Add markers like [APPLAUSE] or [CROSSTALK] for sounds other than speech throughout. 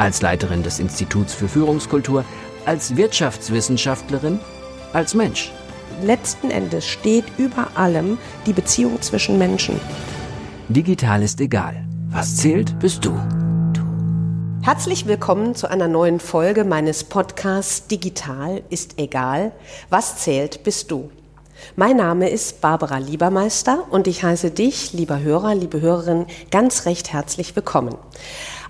Als Leiterin des Instituts für Führungskultur, als Wirtschaftswissenschaftlerin, als Mensch. Letzten Endes steht über allem die Beziehung zwischen Menschen. Digital ist egal. Was zählt, bist du. Herzlich willkommen zu einer neuen Folge meines Podcasts Digital ist egal. Was zählt, bist du. Mein Name ist Barbara Liebermeister und ich heiße dich, lieber Hörer, liebe Hörerin, ganz recht herzlich willkommen.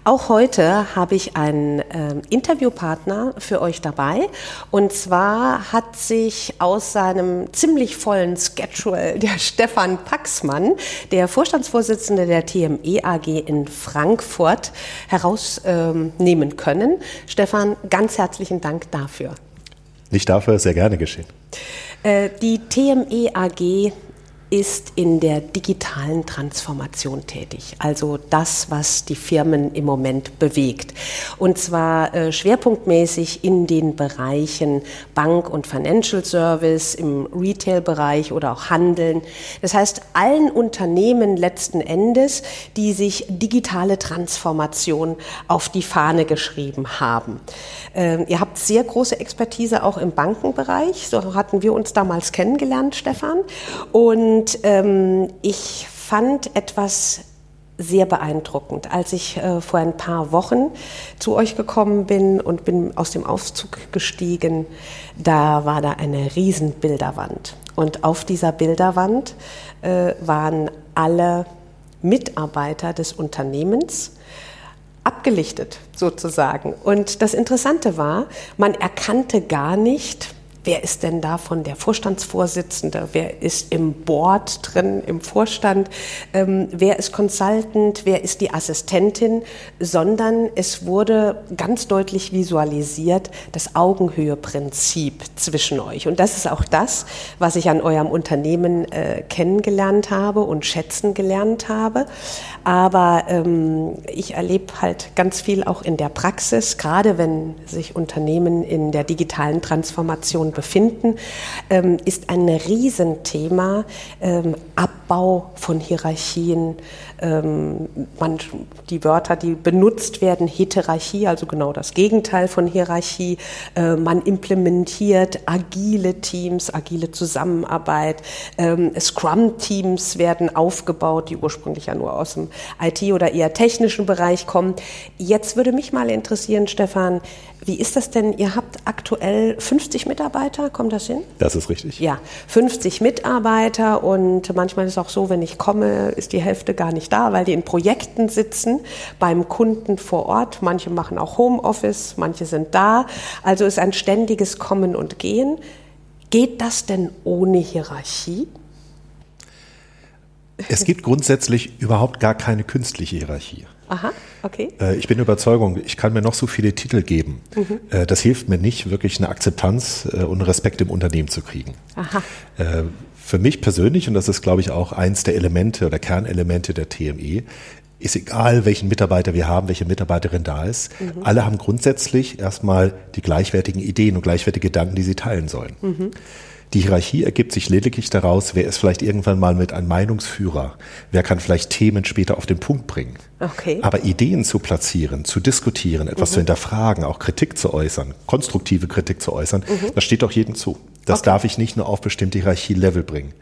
Auch heute habe ich einen äh, Interviewpartner für euch dabei. Und zwar hat sich aus seinem ziemlich vollen Schedule [LAUGHS] der Stefan Paxmann, der Vorstandsvorsitzende der TME AG in Frankfurt, herausnehmen ähm, können. Stefan, ganz herzlichen Dank dafür. Nicht dafür, sehr gerne geschehen. Äh, die TME AG ist in der digitalen Transformation tätig, also das, was die Firmen im Moment bewegt. Und zwar äh, schwerpunktmäßig in den Bereichen Bank und Financial Service, im Retail-Bereich oder auch Handeln. Das heißt, allen Unternehmen letzten Endes, die sich digitale Transformation auf die Fahne geschrieben haben. Äh, ihr habt sehr große Expertise auch im Bankenbereich, so hatten wir uns damals kennengelernt, Stefan. Und und ähm, ich fand etwas sehr beeindruckend. Als ich äh, vor ein paar Wochen zu euch gekommen bin und bin aus dem Aufzug gestiegen, da war da eine riesen Bilderwand. Und auf dieser Bilderwand äh, waren alle Mitarbeiter des Unternehmens abgelichtet sozusagen. Und das Interessante war, man erkannte gar nicht, wer ist denn davon der Vorstandsvorsitzende, wer ist im Board drin, im Vorstand, ähm, wer ist Consultant, wer ist die Assistentin, sondern es wurde ganz deutlich visualisiert das Augenhöheprinzip zwischen euch. Und das ist auch das, was ich an eurem Unternehmen äh, kennengelernt habe und schätzen gelernt habe. Aber ähm, ich erlebe halt ganz viel auch in der Praxis, gerade wenn sich Unternehmen in der digitalen Transformation befinden, ähm, ist ein Riesenthema ähm, Abbau von Hierarchien. Ähm, man, die Wörter, die benutzt werden, Heterarchie, also genau das Gegenteil von Hierarchie. Äh, man implementiert agile Teams, agile Zusammenarbeit. Ähm, Scrum-Teams werden aufgebaut, die ursprünglich ja nur aus dem IT- oder eher technischen Bereich kommen. Jetzt würde mich mal interessieren, Stefan, wie ist das denn? Ihr habt aktuell 50 Mitarbeiter, kommt das hin? Das ist richtig. Ja, 50 Mitarbeiter und manchmal ist es auch so, wenn ich komme, ist die Hälfte gar nicht da, weil die in Projekten sitzen, beim Kunden vor Ort. Manche machen auch Homeoffice, manche sind da. Also ist ein ständiges Kommen und Gehen. Geht das denn ohne Hierarchie? Es gibt grundsätzlich überhaupt gar keine künstliche Hierarchie. Aha, okay. Äh, ich bin Überzeugung, ich kann mir noch so viele Titel geben. Mhm. Äh, das hilft mir nicht, wirklich eine Akzeptanz äh, und Respekt im Unternehmen zu kriegen. Aha. Für mich persönlich, und das ist, glaube ich, auch eins der Elemente oder Kernelemente der TME, ist egal, welchen Mitarbeiter wir haben, welche Mitarbeiterin da ist. Mhm. Alle haben grundsätzlich erstmal die gleichwertigen Ideen und gleichwertige Gedanken, die sie teilen sollen. Mhm. Die Hierarchie ergibt sich lediglich daraus, wer ist vielleicht irgendwann mal mit einem Meinungsführer, wer kann vielleicht Themen später auf den Punkt bringen. Okay. Aber Ideen zu platzieren, zu diskutieren, etwas mhm. zu hinterfragen, auch Kritik zu äußern, konstruktive Kritik zu äußern, mhm. das steht doch jedem zu. Das okay. darf ich nicht nur auf bestimmte Hierarchielevel bringen.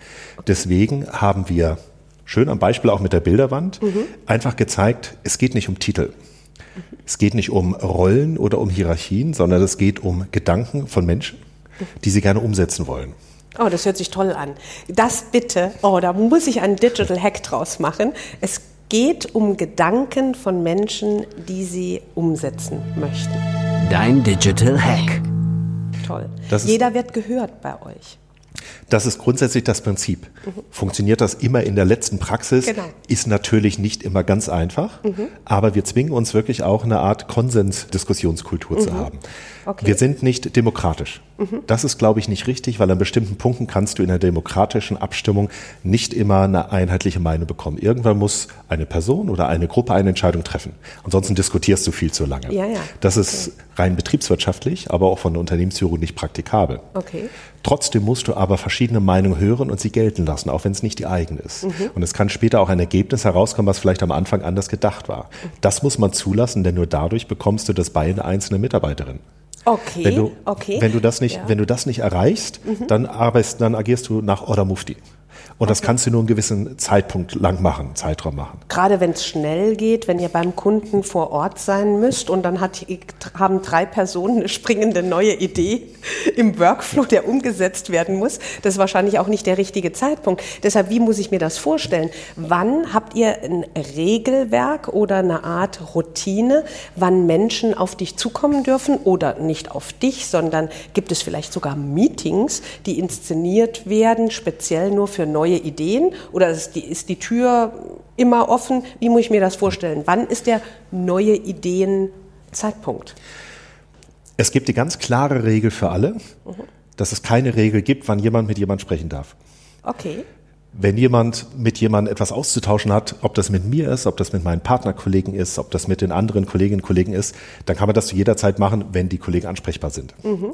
Deswegen haben wir schön am Beispiel auch mit der Bilderwand mhm. einfach gezeigt, es geht nicht um Titel. Es geht nicht um Rollen oder um Hierarchien, sondern es geht um Gedanken von Menschen die Sie gerne umsetzen wollen. Oh, das hört sich toll an. Das bitte, oh, da muss ich einen Digital Hack draus machen. Es geht um Gedanken von Menschen, die Sie umsetzen möchten. Dein Digital Hack. Toll. Jeder wird gehört bei euch. Das ist grundsätzlich das Prinzip. Mhm. Funktioniert das immer in der letzten Praxis? Genau. Ist natürlich nicht immer ganz einfach, mhm. aber wir zwingen uns wirklich auch eine Art Konsensdiskussionskultur mhm. zu haben. Okay. Wir sind nicht demokratisch. Mhm. Das ist, glaube ich, nicht richtig, weil an bestimmten Punkten kannst du in einer demokratischen Abstimmung nicht immer eine einheitliche Meinung bekommen. Irgendwann muss eine Person oder eine Gruppe eine Entscheidung treffen. Ansonsten diskutierst du viel zu lange. Ja, ja. Das ist rein betriebswirtschaftlich, aber auch von der Unternehmensführung nicht praktikabel. Okay. Trotzdem musst du aber verschiedene Meinungen hören und sie gelten lassen, auch wenn es nicht die eigene ist. Mhm. Und es kann später auch ein Ergebnis herauskommen, was vielleicht am Anfang anders gedacht war. Das muss man zulassen, denn nur dadurch bekommst du das bei einer einzelnen Mitarbeiterin. Okay, wenn du, okay. Wenn du das nicht, ja. wenn du das nicht erreichst, mhm. dann arbeitest, dann agierst du nach Order Mufti. Und das kannst du nur einen gewissen Zeitpunkt lang machen, Zeitraum machen. Gerade wenn es schnell geht, wenn ihr beim Kunden vor Ort sein müsst und dann hat, haben drei Personen eine springende neue Idee im Workflow, der umgesetzt werden muss, das ist wahrscheinlich auch nicht der richtige Zeitpunkt. Deshalb, wie muss ich mir das vorstellen? Wann habt ihr ein Regelwerk oder eine Art Routine, wann Menschen auf dich zukommen dürfen oder nicht auf dich, sondern gibt es vielleicht sogar Meetings, die inszeniert werden, speziell nur für neue neue Ideen oder ist die, ist die Tür immer offen? Wie muss ich mir das vorstellen? Wann ist der neue Ideen-Zeitpunkt? Es gibt die ganz klare Regel für alle, mhm. dass es keine Regel gibt, wann jemand mit jemand sprechen darf. Okay. Wenn jemand mit jemandem etwas auszutauschen hat, ob das mit mir ist, ob das mit meinen Partnerkollegen ist, ob das mit den anderen Kolleginnen und Kollegen ist, dann kann man das zu jeder Zeit machen, wenn die Kollegen ansprechbar sind. Mhm.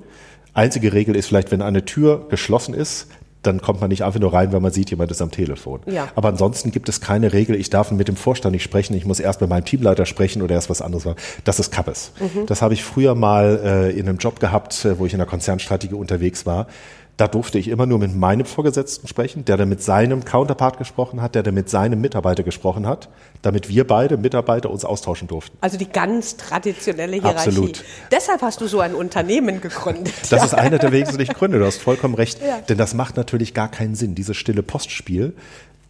Einzige Regel ist vielleicht, wenn eine Tür geschlossen ist, dann kommt man nicht einfach nur rein, weil man sieht, jemand ist am Telefon. Ja. Aber ansonsten gibt es keine Regel, ich darf mit dem Vorstand nicht sprechen, ich muss erst mit meinem Teamleiter sprechen oder erst was anderes machen. Das ist Kappes. Mhm. Das habe ich früher mal äh, in einem Job gehabt, äh, wo ich in der Konzernstrategie unterwegs war. Da durfte ich immer nur mit meinem Vorgesetzten sprechen, der dann mit seinem Counterpart gesprochen hat, der dann mit seinem Mitarbeiter gesprochen hat, damit wir beide Mitarbeiter uns austauschen durften. Also die ganz traditionelle Hierarchie. Absolut. Deshalb hast du so ein Unternehmen gegründet. [LAUGHS] Das ist einer der wesentlichen Gründe, du hast vollkommen recht. Ja. Denn das macht natürlich gar keinen Sinn. Dieses stille Postspiel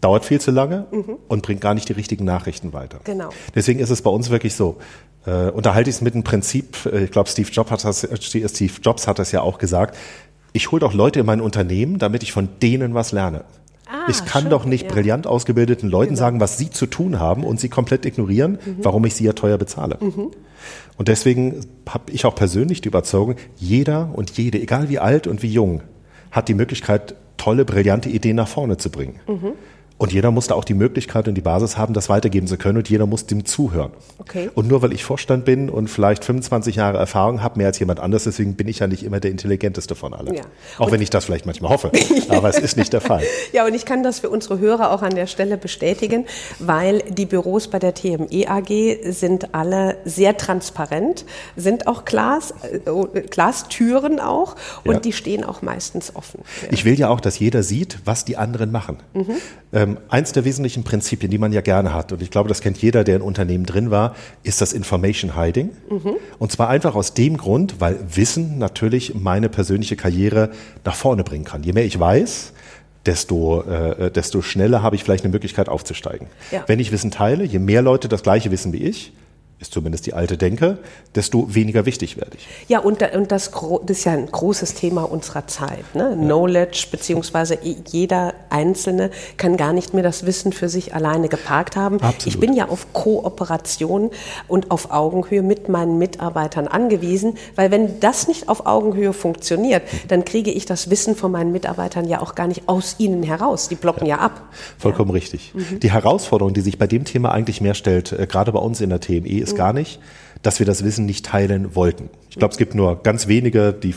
dauert viel zu lange mhm. und bringt gar nicht die richtigen Nachrichten weiter. Genau. Deswegen ist es bei uns wirklich so. Äh, unterhalte ich es mit dem Prinzip, äh, ich glaube, Steve Jobs hat das, äh, Steve Jobs hat das ja auch gesagt, ich hole doch Leute in mein Unternehmen, damit ich von denen was lerne. Ah, ich kann schön, doch nicht ja. brillant ausgebildeten Leuten genau. sagen, was sie zu tun haben und sie komplett ignorieren, mhm. warum ich sie ja teuer bezahle. Mhm. Und deswegen habe ich auch persönlich die Überzeugung, jeder und jede, egal wie alt und wie jung, hat die Möglichkeit, tolle, brillante Ideen nach vorne zu bringen. Mhm. Und jeder muss da auch die Möglichkeit und die Basis haben, das weitergeben zu können und jeder muss dem zuhören. Okay. Und nur weil ich Vorstand bin und vielleicht 25 Jahre Erfahrung habe, mehr als jemand anders, deswegen bin ich ja nicht immer der intelligenteste von allen. Ja. Auch wenn ich das vielleicht manchmal hoffe, [LAUGHS] aber es ist nicht der Fall. [LAUGHS] Ja, und ich kann das für unsere Hörer auch an der Stelle bestätigen, weil die Büros bei der TME AG sind alle sehr transparent, sind auch Glas, äh, Glastüren auch und ja. die stehen auch meistens offen. Ja. Ich will ja auch, dass jeder sieht, was die anderen machen. Mhm. Ähm, eins der wesentlichen Prinzipien, die man ja gerne hat, und ich glaube, das kennt jeder, der in Unternehmen drin war, ist das Information Hiding. Mhm. Und zwar einfach aus dem Grund, weil Wissen natürlich meine persönliche Karriere nach vorne bringen kann. Je mehr ich weiß, desto, äh, desto schneller habe ich vielleicht eine Möglichkeit aufzusteigen. Ja. Wenn ich Wissen teile, je mehr Leute das gleiche wissen wie ich, ist zumindest die alte Denke, desto weniger wichtig werde ich. Ja, und, und das, das, ist ja ein großes Thema unserer Zeit. Ne? Ja. Knowledge, beziehungsweise jeder Einzelne kann gar nicht mehr das Wissen für sich alleine geparkt haben. Absolut. Ich bin ja auf Kooperation und auf Augenhöhe mit meinen Mitarbeitern angewiesen, weil wenn das nicht auf Augenhöhe funktioniert, dann kriege ich das Wissen von meinen Mitarbeitern ja auch gar nicht aus ihnen heraus. Die blocken ja, ja ab. Vollkommen ja. richtig. Mhm. Die Herausforderung, die sich bei dem Thema eigentlich mehr stellt, äh, gerade bei uns in der TME, ist mhm. gar nicht, dass wir das Wissen nicht teilen wollten. Ich glaube, es gibt nur ganz wenige, die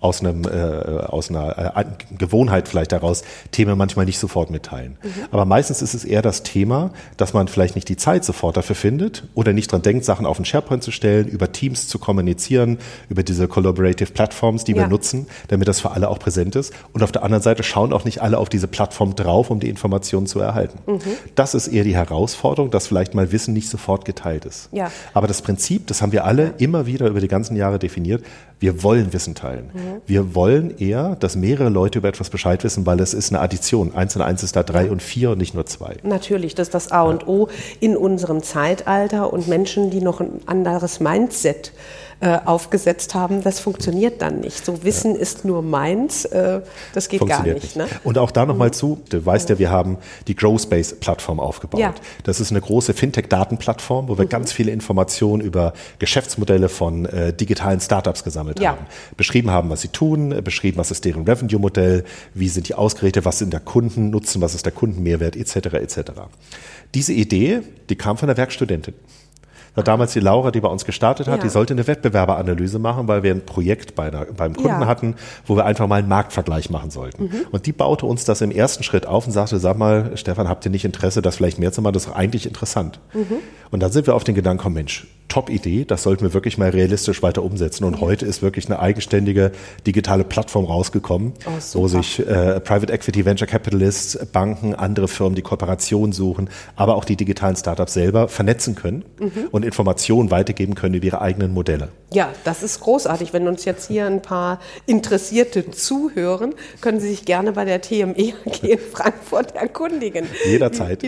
aus, einem, äh, aus einer äh, Gewohnheit vielleicht daraus Themen manchmal nicht sofort mitteilen. Mhm. Aber meistens ist es eher das Thema, dass man vielleicht nicht die Zeit sofort dafür findet oder nicht dran denkt, Sachen auf den SharePoint zu stellen, über Teams zu kommunizieren, über diese Collaborative Platforms, die ja. wir nutzen, damit das für alle auch präsent ist. Und auf der anderen Seite schauen auch nicht alle auf diese Plattform drauf, um die Informationen zu erhalten. Mhm. Das ist eher die Herausforderung, dass vielleicht mal Wissen nicht sofort geteilt ist. Ja. Aber das Prinzip, das haben wir alle immer wieder über die ganzen Jahre definiert, wir wollen Wissen teilen. Mhm. Wir wollen eher, dass mehrere Leute über etwas Bescheid wissen, weil es ist eine Addition. Eins und eins ist da drei und vier und nicht nur zwei. Natürlich, das ist das A und O in unserem Zeitalter und Menschen, die noch ein anderes Mindset äh, aufgesetzt haben, das funktioniert dann nicht. So Wissen ja. ist nur meins, äh, das geht gar nicht. nicht. Ne? Und auch da nochmal zu, du weißt ja, wir haben die Growspace-Plattform aufgebaut. Ja. Das ist eine große Fintech-Datenplattform, wo wir mhm. ganz viele Informationen über Geschäftsmodelle von äh, digitalen Startups gesammelt ja. haben. Beschrieben haben, was sie tun, beschrieben, was ist deren Revenue-Modell, wie sind die ausgerichtet, was sind der Kundennutzen, was ist der Kundenmehrwert, etc. etc. Diese Idee, die kam von der Werkstudentin war damals die Laura, die bei uns gestartet hat, ja. die sollte eine Wettbewerberanalyse machen, weil wir ein Projekt bei einer, beim Kunden ja. hatten, wo wir einfach mal einen Marktvergleich machen sollten. Mhm. Und die baute uns das im ersten Schritt auf und sagte, sag mal, Stefan, habt ihr nicht Interesse, das vielleicht mehr zu machen? Das ist eigentlich interessant. Mhm. Und dann sind wir auf den Gedanken gekommen, Mensch, Top-Idee, das sollten wir wirklich mal realistisch weiter umsetzen. Und ja. heute ist wirklich eine eigenständige digitale Plattform rausgekommen, oh, wo sich äh, Private Equity, Venture Capitalists, Banken, andere Firmen, die Kooperation suchen, aber auch die digitalen Startups selber vernetzen können mhm. und Informationen weitergeben können über ihre eigenen Modelle. Ja, das ist großartig. Wenn uns jetzt hier ein paar Interessierte zuhören, können Sie sich gerne bei der TME AG in Frankfurt erkundigen. Jederzeit.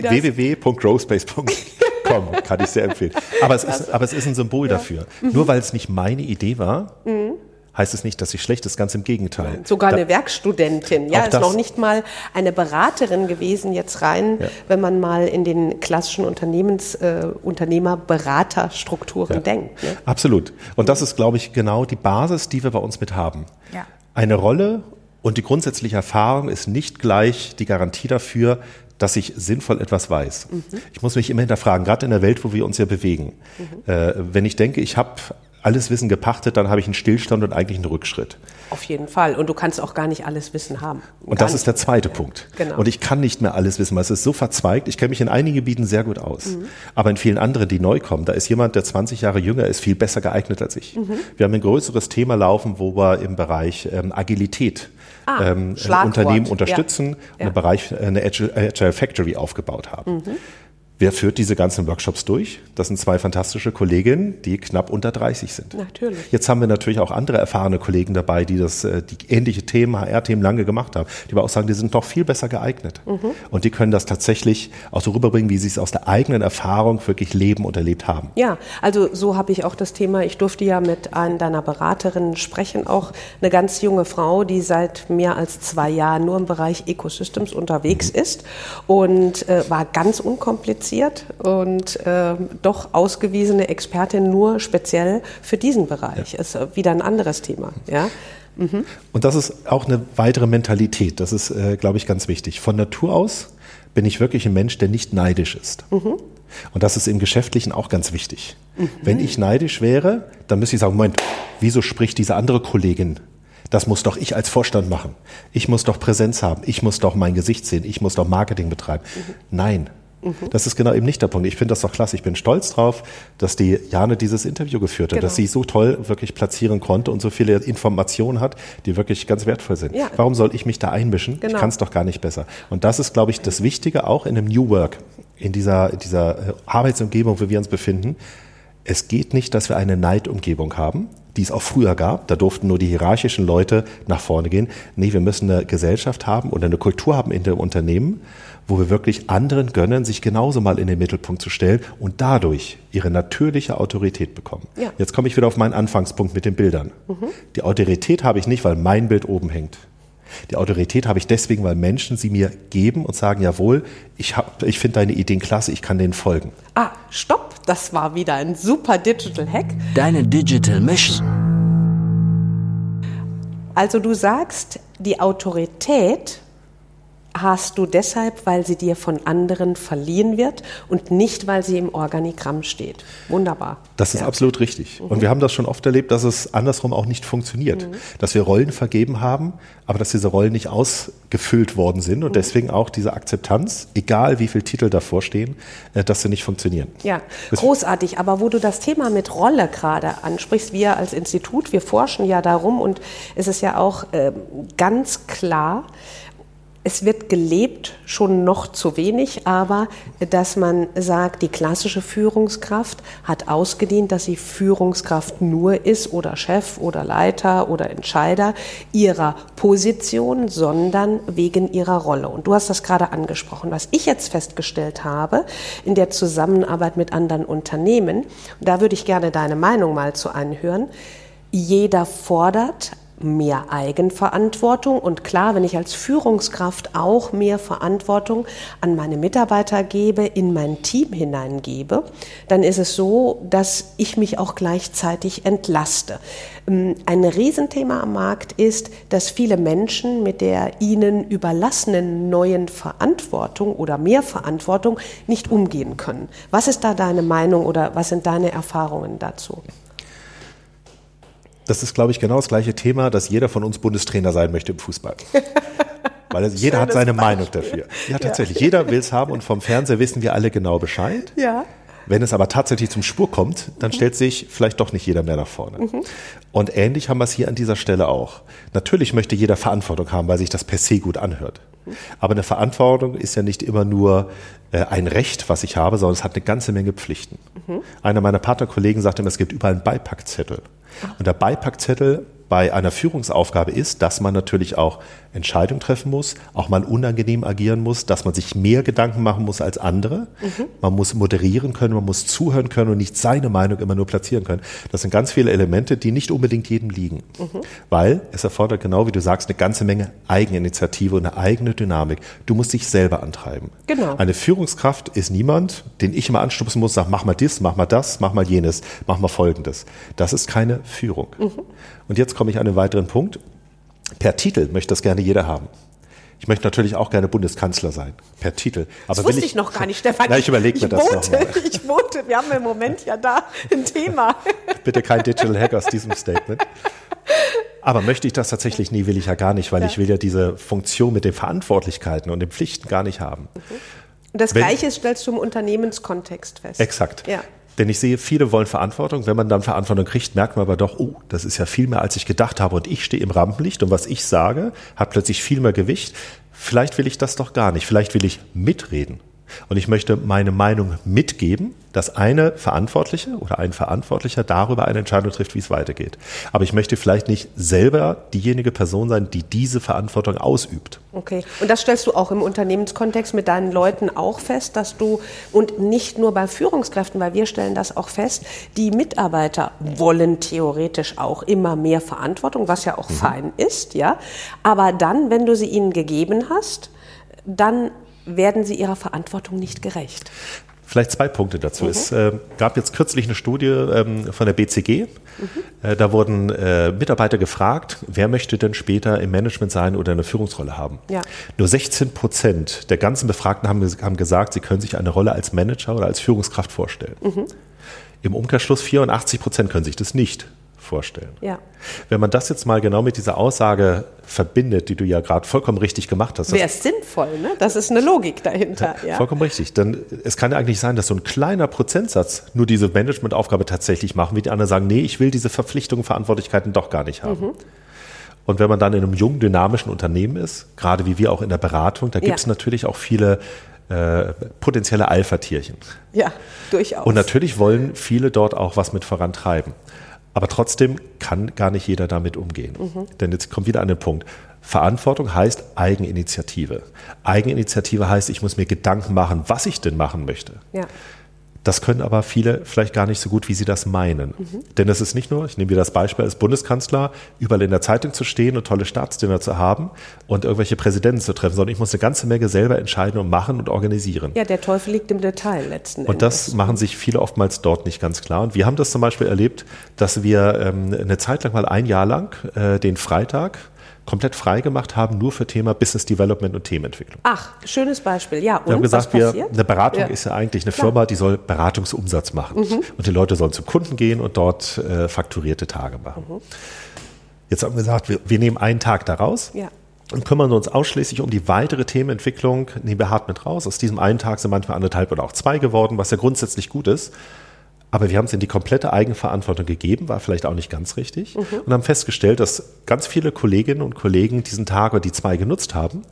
[LAUGHS] www.growspace.com kann ich sehr empfehlen. Aber es ist, aber es ist ein Symbol ja. dafür. Mhm. Nur weil es nicht meine Idee war, mhm heißt es nicht, dass sie schlecht ist, ganz im Gegenteil. Sogar da, eine Werkstudentin, ja, ist noch nicht mal eine Beraterin gewesen jetzt rein, ja. wenn man mal in den klassischen Unternehmens, äh, Unternehmerberaterstrukturen ja. denkt. Ne? Absolut. Und das ist, glaube ich, genau die Basis, die wir bei uns mit haben. Ja. Eine Rolle und die grundsätzliche Erfahrung ist nicht gleich die Garantie dafür, dass ich sinnvoll etwas weiß. Mhm. Ich muss mich immer hinterfragen, gerade in der Welt, wo wir uns ja bewegen. Mhm. Äh, wenn ich denke, ich habe alles Wissen gepachtet, dann habe ich einen Stillstand und eigentlich einen Rückschritt. Auf jeden Fall. Und du kannst auch gar nicht alles Wissen haben. Und gar das ist der zweite. Punkt. Genau. Und ich kann nicht mehr alles wissen, weil es ist so verzweigt. Ich kenne mich in einigen Gebieten sehr gut aus. Mhm. Aber in vielen anderen, die neu kommen, da ist jemand, der 20 Jahre jünger ist, viel besser geeignet als ich. Mhm. Wir haben ein größeres Thema laufen, wo wir im Bereich ähm, Agilität ah, ähm, Unternehmen unterstützen ja. und ja. im Bereich äh, eine Agile Factory aufgebaut haben. Mhm. Wer führt diese ganzen Workshops durch? Das sind zwei fantastische Kolleginnen, die knapp unter 30 sind. Natürlich. Jetzt haben wir natürlich auch andere erfahrene Kollegen dabei, die das, äh, die ähnliche Themen, HR-Themen lange gemacht haben, die aber auch sagen, die sind noch viel besser geeignet. Mhm. Und die können das tatsächlich auch so rüberbringen, wie sie es aus der eigenen Erfahrung wirklich leben und erlebt haben. Ja, also so habe ich auch das Thema, ich durfte ja mit einer deiner Beraterinnen sprechen, auch eine ganz junge Frau, die seit mehr als zwei Jahren nur im Bereich Ecosystems unterwegs mhm. ist und äh, war ganz unkompliziert qualifiziert und äh, doch ausgewiesene Expertin nur speziell für diesen Bereich. Ja. Ist wieder ein anderes Thema. Ja? Mhm. Und das ist auch eine weitere Mentalität. Das ist, äh, glaube ich, ganz wichtig. Von Natur aus bin ich wirklich ein Mensch, der nicht neidisch ist. Mhm. Und das ist im Geschäftlichen auch ganz wichtig. Mhm. Wenn ich neidisch wäre, dann müsste ich sagen, Moment, wieso spricht diese andere Kollegin das muss doch ich als Vorstand machen. Ich muss doch Präsenz haben. Ich muss doch mein Gesicht sehen. Ich muss doch Marketing betreiben. Mhm. Nein, Mhm. Das ist genau eben nicht der Punkt. Ich finde das doch klasse. Ich bin stolz drauf, dass die Jane dieses Interview geführt hat, genau. dass sie so toll wirklich platzieren konnte und so viele Informationen hat, die wirklich ganz wertvoll sind. Ja. Warum soll ich mich da einmischen? Genau. Ich kann es doch gar nicht besser. Und das ist, glaube ich, das Wichtige auch in einem New Work, in dieser, in dieser äh, Arbeitsumgebung, wo wir uns befinden. Es geht nicht, dass wir eine Neidumgebung haben, die es auch früher gab. Da durften nur die hierarchischen Leute nach vorne gehen. Nee, wir müssen eine Gesellschaft haben oder eine Kultur haben in dem Unternehmen, wo wir wirklich anderen gönnen, sich genauso mal in den Mittelpunkt zu stellen und dadurch ihre natürliche Autorität bekommen. Ja. Jetzt komme ich wieder auf meinen Anfangspunkt mit den Bildern. Mhm. Die Autorität habe ich nicht, weil mein Bild oben hängt. Die Autorität habe ich deswegen, weil Menschen sie mir geben und sagen, jawohl, ich, ich finde deine Ideen klasse, ich kann denen folgen. Ah, stopp, das war wieder ein super Digital Hack. Deine Digital Mission. Also du sagst, die Autorität hast du deshalb, weil sie dir von anderen verliehen wird und nicht, weil sie im Organigramm steht. Wunderbar. Das ist ja. absolut richtig. Mhm. Und wir haben das schon oft erlebt, dass es andersrum auch nicht funktioniert. Mhm. Dass wir Rollen vergeben haben, aber dass diese Rollen nicht ausgefüllt worden sind und mhm. deswegen auch diese Akzeptanz, egal wie viele Titel davor stehen, äh, dass sie nicht funktionieren. Ja, großartig. Aber wo du das Thema mit Rolle gerade ansprichst, wir als Institut, wir forschen ja darum und es ist ja auch äh, ganz klar, es wird gelebt, schon noch zu wenig, aber dass man sagt, die klassische Führungskraft hat ausgedient, dass sie Führungskraft nur ist oder Chef oder Leiter oder Entscheider ihrer Position, sondern wegen ihrer Rolle. Und du hast das gerade angesprochen. Was ich jetzt festgestellt habe in der Zusammenarbeit mit anderen Unternehmen, da würde ich gerne deine Meinung mal zu anhören, jeder fordert mehr Eigenverantwortung. Und klar, wenn ich als Führungskraft auch mehr Verantwortung an meine Mitarbeiter gebe, in mein Team hineingebe, dann ist es so, dass ich mich auch gleichzeitig entlaste. Ähm, ein Riesenthema am Markt ist, dass viele Menschen mit der ihnen überlassenen neuen Verantwortung oder mehr Verantwortung nicht umgehen können. Was ist da deine Meinung oder was sind deine Erfahrungen dazu? Das ist, glaube ich, genau das gleiche Thema, dass jeder von uns Bundestrainer sein möchte im Fußball. [LAUGHS] Weil jeder Schönes hat seine Beispiel. Meinung dafür. Ja, tatsächlich. Ja. Jeder will es haben und vom Fernseher wissen wir alle genau Bescheid. Ja. Wenn es aber tatsächlich zum Spur kommt, dann mhm. stellt sich vielleicht doch nicht jeder mehr nach vorne. Mhm. Und ähnlich haben wir es hier an dieser Stelle auch. Natürlich möchte jeder Verantwortung haben, weil sich das per se gut anhört. Mhm. Aber eine Verantwortung ist ja nicht immer nur äh, ein Recht, was ich habe, sondern es hat eine ganze Menge Pflichten. Mhm. Einer meiner Partnerkollegen sagte immer, es gibt überall einen Beipackzettel. Und der Beipackzettel bei einer Führungsaufgabe ist, dass man natürlich auch Entscheidungen treffen muss, auch mal unangenehm agieren muss, dass man sich mehr Gedanken machen muss als andere. Mhm. Man muss moderieren können, man muss zuhören können und nicht seine Meinung immer nur platzieren können. Das sind ganz viele Elemente, die nicht unbedingt jedem liegen, mhm. weil es erfordert genau wie du sagst eine ganze Menge Eigeninitiative und eine eigene Dynamik. Du musst dich selber antreiben. Genau. Eine Führungskraft ist niemand, den ich immer anstupsen muss, sag mach mal dies, mach mal das, mach mal jenes, mach mal folgendes. Das ist keine Führung. Mhm. Und jetzt komme ich an einen weiteren Punkt. Per Titel möchte das gerne jeder haben. Ich möchte natürlich auch gerne Bundeskanzler sein, per Titel. Aber das wusste ich, ich, noch gar nicht, [LAUGHS] Stefan. Na, ich überlege mir das nochmal. [LAUGHS] Ich vote, wir haben im Moment ja da ein Thema. [LAUGHS] Bitte kein Digital Hack aus diesem Statement. Aber möchte ich das tatsächlich? Nee, will ich ja gar nicht, weil ja. ich will ja diese Funktion mit den Verantwortlichkeiten und den Pflichten gar nicht haben. Mhm. Und das Wenn, Gleiche stellst du im Unternehmenskontext fest. Exakt. Ja. Denn ich sehe, viele wollen Verantwortung. Wenn man dann Verantwortung kriegt, merkt man aber doch, oh, das ist ja viel mehr, als ich gedacht habe. Und ich stehe im Rampenlicht und was ich sage, hat plötzlich viel mehr Gewicht. Vielleicht will ich das doch gar nicht. Vielleicht will ich mitreden. Und ich möchte meine Meinung mitgeben, dass eine Verantwortliche oder ein Verantwortlicher darüber eine Entscheidung trifft, wie es weitergeht. Aber ich möchte vielleicht nicht selber diejenige Person sein, die diese Verantwortung ausübt. Okay. Und das stellst du auch im Unternehmenskontext mit deinen Leuten auch fest, dass du, und nicht nur bei Führungskräften, weil wir stellen das auch fest, die Mitarbeiter wollen theoretisch auch immer mehr Verantwortung, was ja auch mhm. fein ist, ja. Aber dann, wenn du sie ihnen gegeben hast, dann werden sie ihrer Verantwortung nicht gerecht. Vielleicht zwei Punkte dazu. Mhm. Es äh, gab jetzt kürzlich eine Studie ähm, von der BCG. Mhm. Äh, da wurden äh, Mitarbeiter gefragt, wer möchte denn später im Management sein oder eine Führungsrolle haben. Ja. Nur 16 Prozent der ganzen Befragten haben, haben, gesagt, sie können sich eine Rolle als Manager oder als Führungskraft vorstellen. Mhm. Im Umkehrschluss 84 Prozent können sich das nicht vorstellen. Ja. Wenn man das jetzt mal genau mit dieser Aussage verbindet, die du ja gerade vollkommen richtig gemacht hast. Wäre es sinnvoll, ne? Das ist eine Logik dahinter. Ja, ja. Vollkommen richtig. Denn es kann ja eigentlich sein, dass so ein kleiner Prozentsatz nur diese Managementaufgabe tatsächlich machen, wie die anderen sagen, nee, ich will diese Verpflichtungen, Verantwortlichkeiten doch gar nicht haben. Mhm. Und wenn man dann in einem jungen, dynamischen Unternehmen ist, gerade wie wir auch in der Beratung, da gibt es ja. natürlich auch viele äh, potenzielle Alpha-Tierchen. Ja, durchaus. Und natürlich wollen viele dort auch was mit vorantreiben. Aber trotzdem kann gar nicht jeder damit umgehen. Mhm. Denn jetzt kommt wieder an den Punkt. Verantwortung heißt Eigeninitiative. Eigeninitiative heißt, ich muss mir Gedanken machen, was ich denn machen möchte. Ja. Das können aber viele vielleicht gar nicht so gut, wie sie das meinen. Mhm. Denn es ist nicht nur, ich nehme wieder das Beispiel als Bundeskanzler, überall in der Zeitung zu stehen und tolle Staatsdinner zu haben und irgendwelche Präsidenten zu treffen, sondern ich muss eine ganze Menge selber entscheiden und machen und organisieren. Ja, der Teufel liegt im Detail letzten Endes. Und das machen sich viele oftmals dort nicht ganz klar. Und wir haben das zum Beispiel erlebt, dass wir ähm, eine Zeit lang mal ein Jahr lang äh, den Freitag komplett frei gemacht haben, nur für Thema Business Development und Themenentwicklung. Ach, schönes Beispiel. Ja, und wir haben gesagt, wir, eine Beratung ja. ist ja eigentlich eine Firma, die soll Beratungsumsatz machen. Mhm. Und die Leute sollen zum Kunden gehen und dort äh, fakturierte Tage machen. Mhm. Jetzt haben wir gesagt, wir, wir nehmen einen Tag daraus. Ja und kümmern uns ausschließlich um die weitere Themenentwicklung, nehmen wir hart mit raus. Aus diesem einen Tag sind manchmal anderthalb oder auch zwei geworden, was ja grundsätzlich gut ist. Aber wir haben es in die komplette Eigenverantwortung gegeben, war vielleicht auch nicht ganz richtig. Mhm. Und haben festgestellt, dass ganz viele Kolleginnen und Kollegen diesen Tag oder die zwei genutzt haben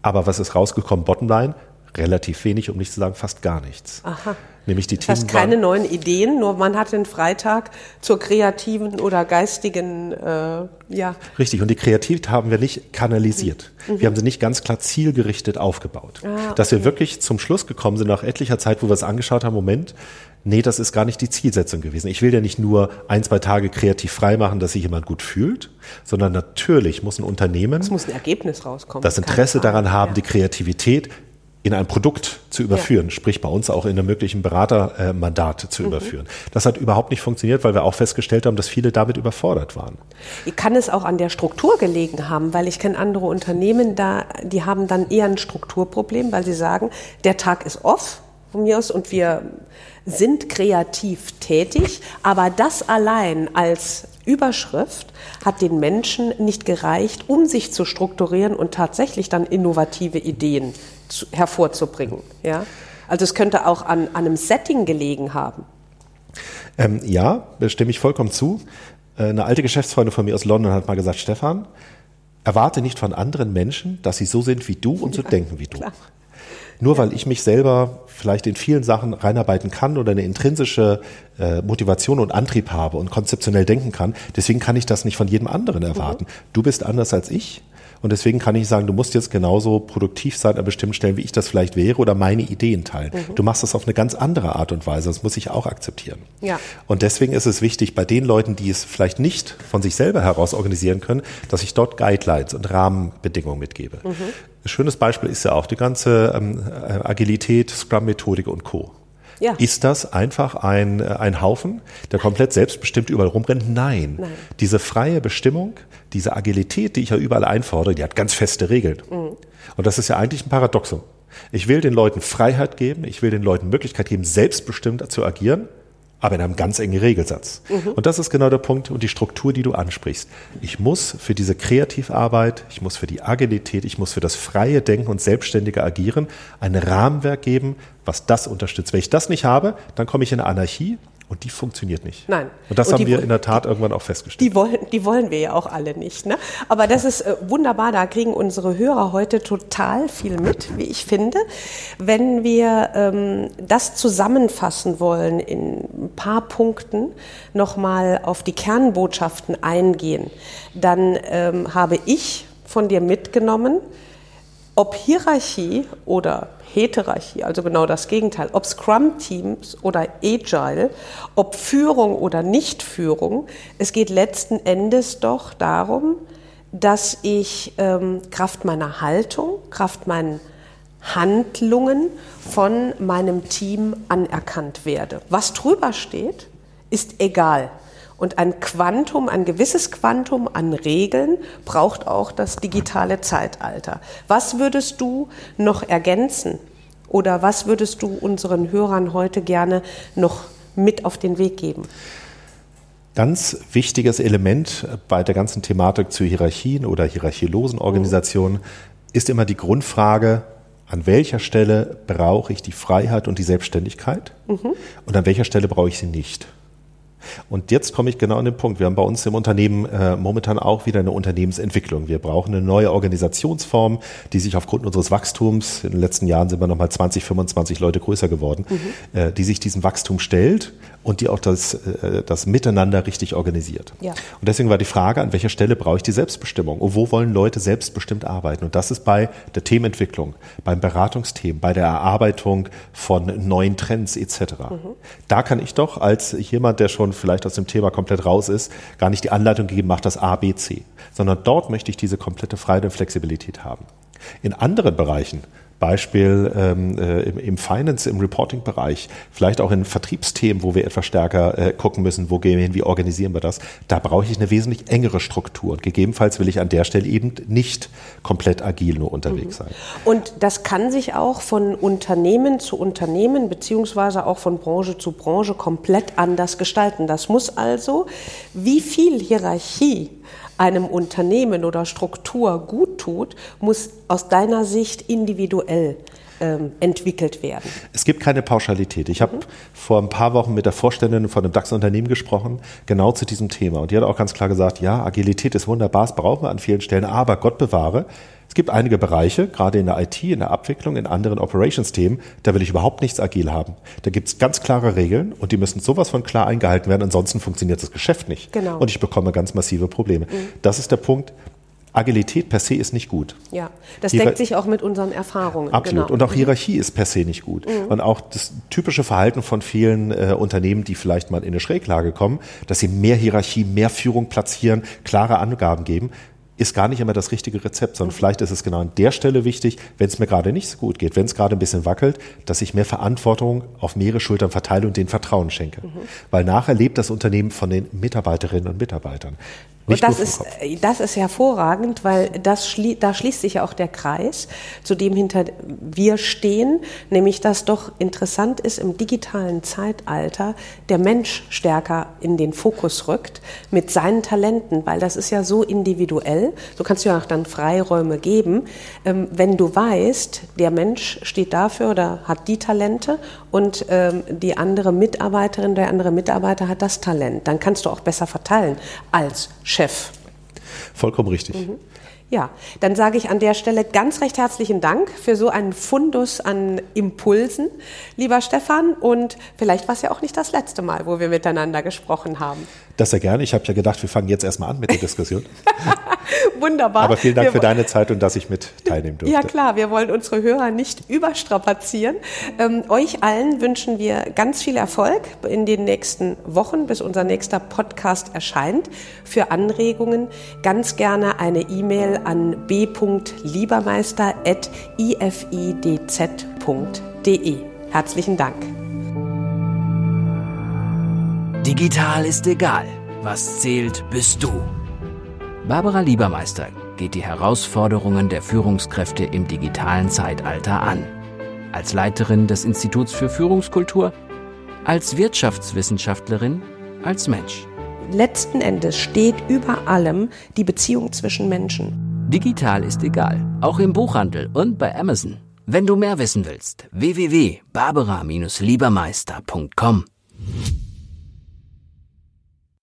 Aber was ist rausgekommen? Bottomline, relativ wenig, um nicht zu sagen fast gar nichts. Aha. Nämlich die Das Themen heißt keine neuen Ideen, nur man hat den Freitag zur kreativen oder geistigen, äh, ja. Richtig, und die Kreativität haben wir nicht kanalisiert. Mhm. Wir haben sie nicht ganz klar zielgerichtet aufgebaut. Ah, Dass wir wirklich zum Schluss gekommen sind, nach etlicher Zeit, wo wir es angeschaut haben, Moment, nee, das ist gar nicht die Zielsetzung gewesen. Ich will ja nicht nur ein, zwei Tage kreativ frei machen, dass sich jemand gut fühlt, sondern natürlich muss ein Unternehmen Es muss ein Ergebnis rauskommen. das Interesse daran haben, ja. die Kreativität in ein Produkt zu überführen, sprich bei uns auch in einem möglichen Beratermandat Mhm. zu überführen. Das hat überhaupt nicht funktioniert, weil wir auch festgestellt haben, dass viele damit überfordert waren. Kann es auch an der Struktur gelegen haben, weil ich kenne andere Unternehmen, da, die haben dann eher ein Strukturproblem, weil sie sagen, der Tag ist off von mir aus und wir sind kreativ tätig, aber das allein als Überschrift hat den Menschen nicht gereicht, um sich zu strukturieren und tatsächlich dann innovative Ideen zu, hervorzubringen. Ja? Also es könnte auch an, an einem Setting gelegen haben. Ähm, ja, da stimme ich vollkommen zu. Äh, Eine alte Geschäftsfreundin von mir aus London hat mal gesagt, Stefan, erwarte nicht von anderen Menschen, dass sie so sind wie du und so denken wie du. klar. Nur weil ich mich selber vielleicht in vielen Sachen reinarbeiten kann oder eine intrinsische äh, Motivation und Antrieb habe und konzeptionell denken kann, deswegen kann ich das nicht von jedem anderen erwarten. Du bist anders als ich und deswegen kann ich sagen, du musst jetzt genauso produktiv sein an bestimmten Stellen, wie ich das vielleicht wäre oder meine Ideen teilen. Du machst das auf eine ganz andere Art und Weise, das muss ich auch akzeptieren. Ja. Und deswegen ist es wichtig, bei den Leuten, die es vielleicht nicht von sich selber heraus organisieren können, dass ich dort Guidelines und Rahmenbedingungen mitgebe. Mhm. Ein schönes Beispiel ist ja auch die ganze ähm, äh, Agilität, Scrum-Methodik und Co. Ja. Ist das einfach ein, äh, ein Haufen, der komplett selbstbestimmt überall rumrennt? Nein. Nein. Diese freie Bestimmung, diese Agilität, die ich ja überall einfordere, die hat ganz feste Regeln. Mhm. Und das ist ja eigentlich ein Paradoxum. Ich will den Leuten Freiheit geben, ich will den Leuten Möglichkeit geben, selbstbestimmt zu agieren, aber in einem ganz engen Regelsatz. Und das ist genau der Punkt und die Struktur, die du ansprichst. Ich muss für diese Kreativarbeit, ich muss für die Agilität, ich muss für das freie Denken und selbstständige Agieren ein Rahmenwerk geben, was das unterstützt. Wenn ich das nicht habe, dann komme ich in eine Anarchie und die funktioniert nicht. Nein. Und das Und haben wir in der Tat irgendwann auch festgestellt. Die wollen, die wollen wir ja auch alle nicht. Ne? Aber das ist äh, wunderbar, da kriegen unsere Hörer heute total viel mit, wie ich finde. Wenn wir ähm, das zusammenfassen wollen in ein paar Punkten, nochmal auf die Kernbotschaften eingehen, dann ähm, habe ich von dir mitgenommen, ob Hierarchie oder Heterarchie, also genau das Gegenteil, ob Scrum-Teams oder Agile, ob Führung oder Nichtführung, es geht letzten Endes doch darum, dass ich ähm, Kraft meiner Haltung, Kraft meinen Handlungen von meinem Team anerkannt werde. Was drüber steht, ist egal. Und ein Quantum, ein gewisses Quantum an Regeln braucht auch das digitale Zeitalter. Was würdest du noch ergänzen oder was würdest du unseren Hörern heute gerne noch mit auf den Weg geben? Ganz wichtiges Element bei der ganzen Thematik zu Hierarchien oder hierarchielosen Organisationen ist immer die Grundfrage, an welcher Stelle brauche ich die Freiheit und die Selbstständigkeit und an welcher Stelle brauche ich sie nicht. Und jetzt komme ich genau an den Punkt. Wir haben bei uns im Unternehmen äh, momentan auch wieder eine Unternehmensentwicklung. Wir brauchen eine neue Organisationsform, die sich aufgrund unseres Wachstums, in den letzten Jahren sind wir nochmal 20, 25 Leute größer geworden, äh, die sich diesem Wachstum stellt und die auch das, äh, das Miteinander richtig organisiert. Ja. Und deswegen war die Frage, an welcher Stelle brauche ich die Selbstbestimmung? Und wo wollen Leute selbstbestimmt arbeiten? Und das ist bei der Themenentwicklung, beim Beratungsthemen, bei der Erarbeitung von neuen Trends etc. Da kann ich doch als jemand, der schon vielleicht aus dem Thema komplett raus ist, gar nicht die Anleitung geben, mach das A, B, C, sondern dort möchte ich diese komplette Freiheit und Flexibilität haben. In anderen Bereichen, Beispiel ähm, äh, im, im Finance, im Reporting-Bereich, vielleicht auch in Vertriebsthemen, wo wir etwas stärker äh, gucken müssen, wo gehen wir hin, wie organisieren wir das, da brauche ich eine wesentlich engere Struktur. Und gegebenenfalls will ich an der Stelle eben nicht komplett agil nur unterwegs sein. Und das kann sich auch von Unternehmen zu Unternehmen beziehungsweise auch von Branche zu Branche komplett anders gestalten. Das muss also, wie viel Hierarchie einem Unternehmen oder Struktur gut tut, muss aus deiner Sicht individuell ähm, entwickelt werden? Es gibt keine Pauschalität. Ich habe mhm. vor ein paar Wochen mit der Vorständin von einem DAX-Unternehmen gesprochen, genau zu diesem Thema. Und die hat auch ganz klar gesagt, ja, Agilität ist wunderbar, das brauchen wir an vielen Stellen, aber Gott bewahre, es gibt einige Bereiche, gerade in der IT, in der Abwicklung, in anderen Operations-Themen, da will ich überhaupt nichts agil haben. Da gibt es ganz klare Regeln und die müssen sowas von klar eingehalten werden, ansonsten funktioniert das Geschäft nicht. Genau. Und ich bekomme ganz massive Probleme. Mhm. Das ist der Punkt. Agilität per se ist nicht gut. Ja, das Hier deckt sich auch mit unseren Erfahrungen. Absolut. Genau. Und auch mhm. Hierarchie ist per se nicht gut. Mhm. Und auch das typische Verhalten von vielen äh, Unternehmen, die vielleicht mal in eine Schräglage kommen, dass sie mehr Hierarchie, mehr Führung platzieren, klare Angaben geben, ist gar nicht immer das richtige Rezept, sondern mhm. vielleicht ist es genau an der Stelle wichtig, wenn es mir gerade nicht so gut geht, wenn es gerade ein bisschen wackelt, dass ich mehr Verantwortung auf mehrere Schultern verteile und denen Vertrauen schenke. Mhm. Weil nachher lebt das Unternehmen von den Mitarbeiterinnen und Mitarbeitern. Nicht und das ist, das ist hervorragend, weil das schlie da schließt sich ja auch der Kreis, zu dem hinter wir stehen, nämlich dass doch interessant ist, im digitalen Zeitalter der Mensch stärker in den Fokus rückt mit seinen Talenten, weil das ist ja so individuell. Du kannst ja auch dann Freiräume geben, ähm, wenn du weißt, der Mensch steht dafür oder hat die Talente und ähm, die andere Mitarbeiterin, der andere Mitarbeiter hat das Talent. Dann kannst du auch besser verteilen als Chef. Vollkommen richtig. Mhm. Ja, dann sage ich an der Stelle ganz recht herzlichen Dank für so einen Fundus an Impulsen, lieber Stefan. Und vielleicht war es ja auch nicht das letzte Mal, wo wir miteinander gesprochen haben. Das sehr gerne. Ich habe ja gedacht, wir fangen jetzt erstmal an mit der Diskussion. [LAUGHS] Wunderbar. Aber vielen Dank wir für deine Zeit und dass ich mit teilnehmen durfte. Ja klar, wir wollen unsere Hörer nicht überstrapazieren. Ähm, euch allen wünschen wir ganz viel Erfolg in den nächsten Wochen, bis unser nächster Podcast erscheint. Für Anregungen ganz gerne eine E-Mail an b.liebermeister.ifidz.de. Herzlichen Dank. Digital ist egal. Was zählt, bist du. Barbara Liebermeister geht die Herausforderungen der Führungskräfte im digitalen Zeitalter an. Als Leiterin des Instituts für Führungskultur, als Wirtschaftswissenschaftlerin, als Mensch. Letzten Endes steht über allem die Beziehung zwischen Menschen. Digital ist egal, auch im Buchhandel und bei Amazon. Wenn du mehr wissen willst, www.barbara-liebermeister.com.